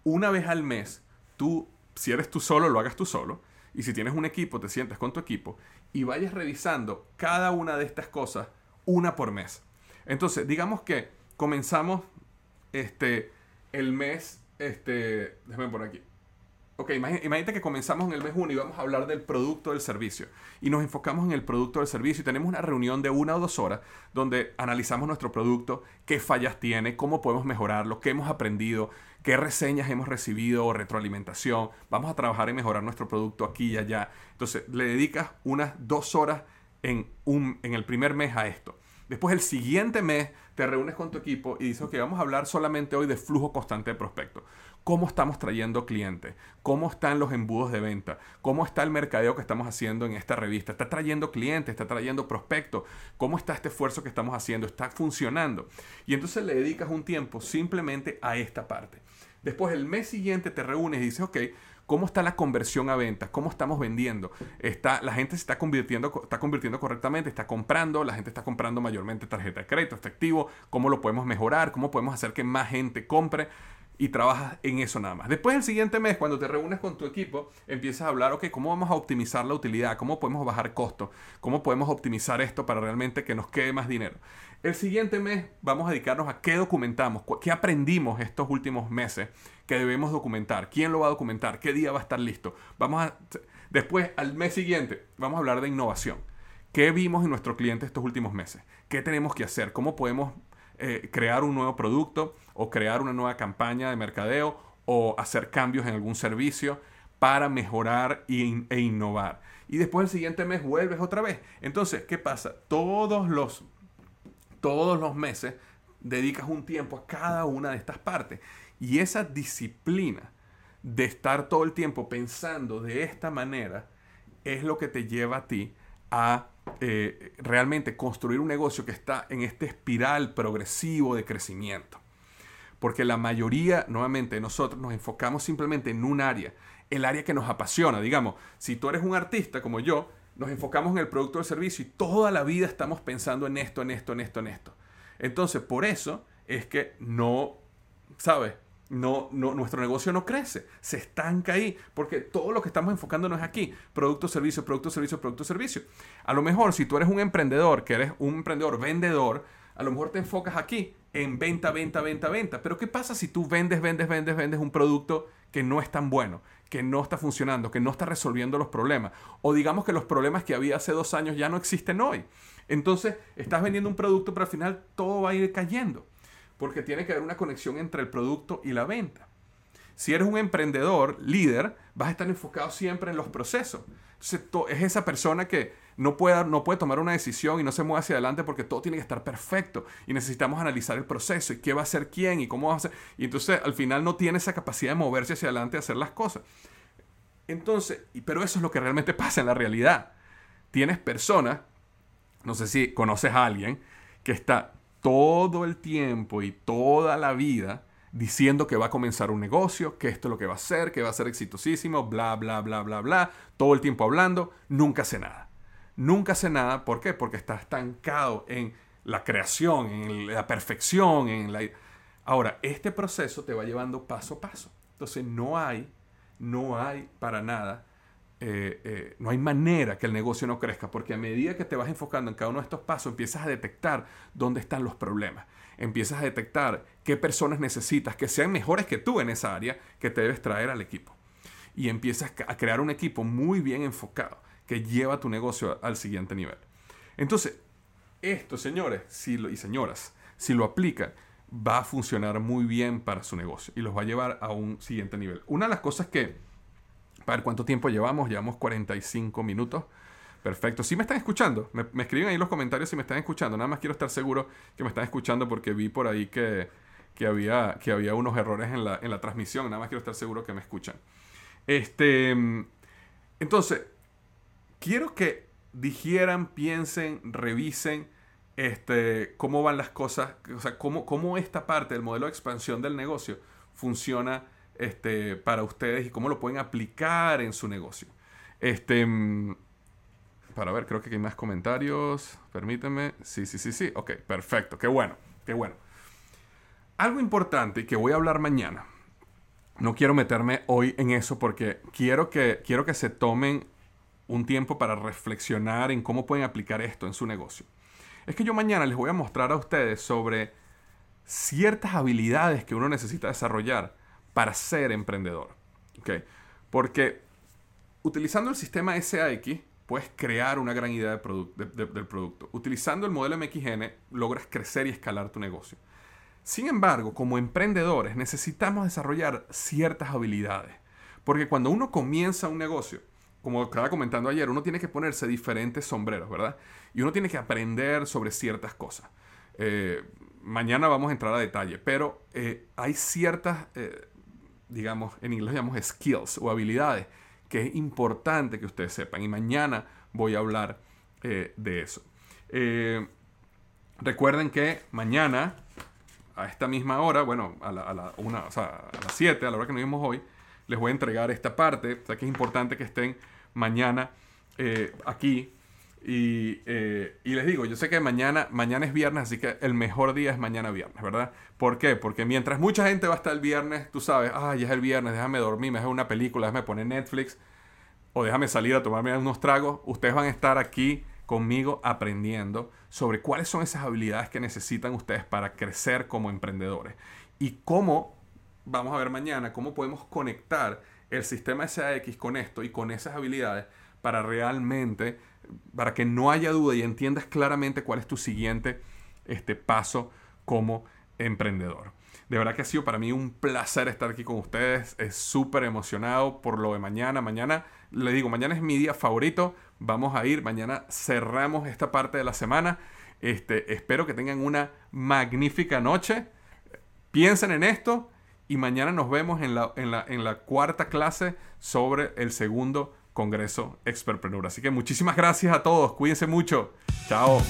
una vez al mes, tú, si eres tú solo, lo hagas tú solo y si tienes un equipo, te sientes con tu equipo y vayas revisando cada una de estas cosas una por mes. Entonces, digamos que comenzamos este, el mes, este, déjame por aquí. Ok, imagínate que comenzamos en el mes 1 y vamos a hablar del producto del servicio. Y nos enfocamos en el producto del servicio y tenemos una reunión de una o dos horas donde analizamos nuestro producto, qué fallas tiene, cómo podemos mejorarlo, qué hemos aprendido, qué reseñas hemos recibido o retroalimentación. Vamos a trabajar en mejorar nuestro producto aquí y allá. Entonces, le dedicas unas dos horas en, un, en el primer mes a esto. Después el siguiente mes te reúnes con tu equipo y dices, ok, vamos a hablar solamente hoy de flujo constante de prospectos cómo estamos trayendo clientes, cómo están los embudos de venta, cómo está el mercadeo que estamos haciendo en esta revista. Está trayendo clientes, está trayendo prospectos, cómo está este esfuerzo que estamos haciendo, está funcionando. Y entonces le dedicas un tiempo simplemente a esta parte. Después el mes siguiente te reúnes y dices, ok, ¿Cómo está la conversión a ventas? ¿Cómo estamos vendiendo? Está, la gente se está convirtiendo, está convirtiendo correctamente, está comprando, la gente está comprando mayormente tarjeta de crédito, efectivo, cómo lo podemos mejorar, cómo podemos hacer que más gente compre y trabajas en eso nada más. Después el siguiente mes, cuando te reúnes con tu equipo, empiezas a hablar, ok, ¿cómo vamos a optimizar la utilidad? ¿Cómo podemos bajar costos? ¿Cómo podemos optimizar esto para realmente que nos quede más dinero? El siguiente mes vamos a dedicarnos a qué documentamos, qué aprendimos estos últimos meses que debemos documentar, quién lo va a documentar, qué día va a estar listo. Vamos a después al mes siguiente vamos a hablar de innovación. ¿Qué vimos en nuestro cliente estos últimos meses? ¿Qué tenemos que hacer? ¿Cómo podemos eh, crear un nuevo producto o crear una nueva campaña de mercadeo o hacer cambios en algún servicio para mejorar e innovar. Y después el siguiente mes vuelves otra vez. Entonces, ¿qué pasa? Todos los, todos los meses dedicas un tiempo a cada una de estas partes. Y esa disciplina de estar todo el tiempo pensando de esta manera es lo que te lleva a ti a eh, realmente construir un negocio que está en este espiral progresivo de crecimiento. Porque la mayoría, nuevamente, nosotros nos enfocamos simplemente en un área, el área que nos apasiona. Digamos, si tú eres un artista como yo, nos enfocamos en el producto o el servicio y toda la vida estamos pensando en esto, en esto, en esto, en esto. Entonces, por eso es que no, ¿sabes? No, no, nuestro negocio no crece, se estanca ahí, porque todo lo que estamos enfocando no es aquí, producto, servicio, producto, servicio, producto, servicio. A lo mejor si tú eres un emprendedor, que eres un emprendedor vendedor, a lo mejor te enfocas aquí en venta, venta, venta, venta. Pero ¿qué pasa si tú vendes, vendes, vendes, vendes un producto que no es tan bueno, que no está funcionando, que no está resolviendo los problemas? O digamos que los problemas que había hace dos años ya no existen hoy. Entonces, estás vendiendo un producto, pero al final todo va a ir cayendo porque tiene que haber una conexión entre el producto y la venta. Si eres un emprendedor, líder, vas a estar enfocado siempre en los procesos. Entonces, es esa persona que no puede, no puede tomar una decisión y no se mueve hacia adelante porque todo tiene que estar perfecto. Y necesitamos analizar el proceso y qué va a hacer quién y cómo va a hacer. Y entonces al final no tiene esa capacidad de moverse hacia adelante y hacer las cosas. Entonces, pero eso es lo que realmente pasa en la realidad. Tienes personas, no sé si conoces a alguien, que está todo el tiempo y toda la vida diciendo que va a comenzar un negocio, que esto es lo que va a hacer, que va a ser exitosísimo, bla, bla, bla, bla, bla, todo el tiempo hablando, nunca hace nada. Nunca hace nada, ¿por qué? Porque está estancado en la creación, en la perfección, en la... Ahora, este proceso te va llevando paso a paso. Entonces no hay, no hay para nada, eh, eh, no hay manera que el negocio no crezca, porque a medida que te vas enfocando en cada uno de estos pasos, empiezas a detectar dónde están los problemas empiezas a detectar qué personas necesitas que sean mejores que tú en esa área que te debes traer al equipo. Y empiezas a crear un equipo muy bien enfocado que lleva tu negocio al siguiente nivel. Entonces, esto, señores si y señoras, si lo aplican, va a funcionar muy bien para su negocio y los va a llevar a un siguiente nivel. Una de las cosas que, para ver cuánto tiempo llevamos, llevamos 45 minutos. Perfecto. Si me están escuchando, me, escriben ahí los comentarios si me están escuchando. Nada más quiero estar seguro que me están escuchando porque vi por ahí que, había, que había unos errores en la, en la, transmisión. Nada más quiero estar seguro que me escuchan. Este, entonces, quiero que dijeran, piensen, revisen este, cómo van las cosas, o sea, cómo, cómo esta parte del modelo de expansión del negocio funciona este, para ustedes y cómo lo pueden aplicar en su negocio. Este, para ver, creo que hay más comentarios. Permíteme. Sí, sí, sí, sí. Ok, perfecto. Qué bueno, qué bueno. Algo importante que voy a hablar mañana. No quiero meterme hoy en eso porque quiero que, quiero que se tomen un tiempo para reflexionar en cómo pueden aplicar esto en su negocio. Es que yo mañana les voy a mostrar a ustedes sobre ciertas habilidades que uno necesita desarrollar para ser emprendedor. ¿ok? Porque utilizando el sistema SAX, puedes crear una gran idea del producto. Utilizando el modelo MXN logras crecer y escalar tu negocio. Sin embargo, como emprendedores necesitamos desarrollar ciertas habilidades. Porque cuando uno comienza un negocio, como estaba comentando ayer, uno tiene que ponerse diferentes sombreros, ¿verdad? Y uno tiene que aprender sobre ciertas cosas. Eh, mañana vamos a entrar a detalle, pero eh, hay ciertas, eh, digamos, en inglés llamamos skills o habilidades que es importante que ustedes sepan. Y mañana voy a hablar eh, de eso. Eh, recuerden que mañana, a esta misma hora, bueno, a, la, una, o sea, a las 7, a la hora que nos vimos hoy, les voy a entregar esta parte. O sea que es importante que estén mañana eh, aquí y, eh, y, les digo, yo sé que mañana, mañana es viernes, así que el mejor día es mañana viernes, ¿verdad? ¿Por qué? Porque mientras mucha gente va a estar el viernes, tú sabes, ya es el viernes, déjame dormir, me una película, déjame poner Netflix o déjame salir a tomarme unos tragos, ustedes van a estar aquí conmigo aprendiendo sobre cuáles son esas habilidades que necesitan ustedes para crecer como emprendedores y cómo, vamos a ver mañana, cómo podemos conectar el sistema SAX con esto y con esas habilidades para realmente para que no haya duda y entiendas claramente cuál es tu siguiente este, paso como emprendedor. De verdad que ha sido para mí un placer estar aquí con ustedes. Es súper emocionado por lo de mañana. Mañana, le digo, mañana es mi día favorito. Vamos a ir. Mañana cerramos esta parte de la semana. Este, espero que tengan una magnífica noche. Piensen en esto y mañana nos vemos en la, en la, en la cuarta clase sobre el segundo Congreso Expertpreneur. Así que muchísimas gracias a todos. Cuídense mucho. Chao.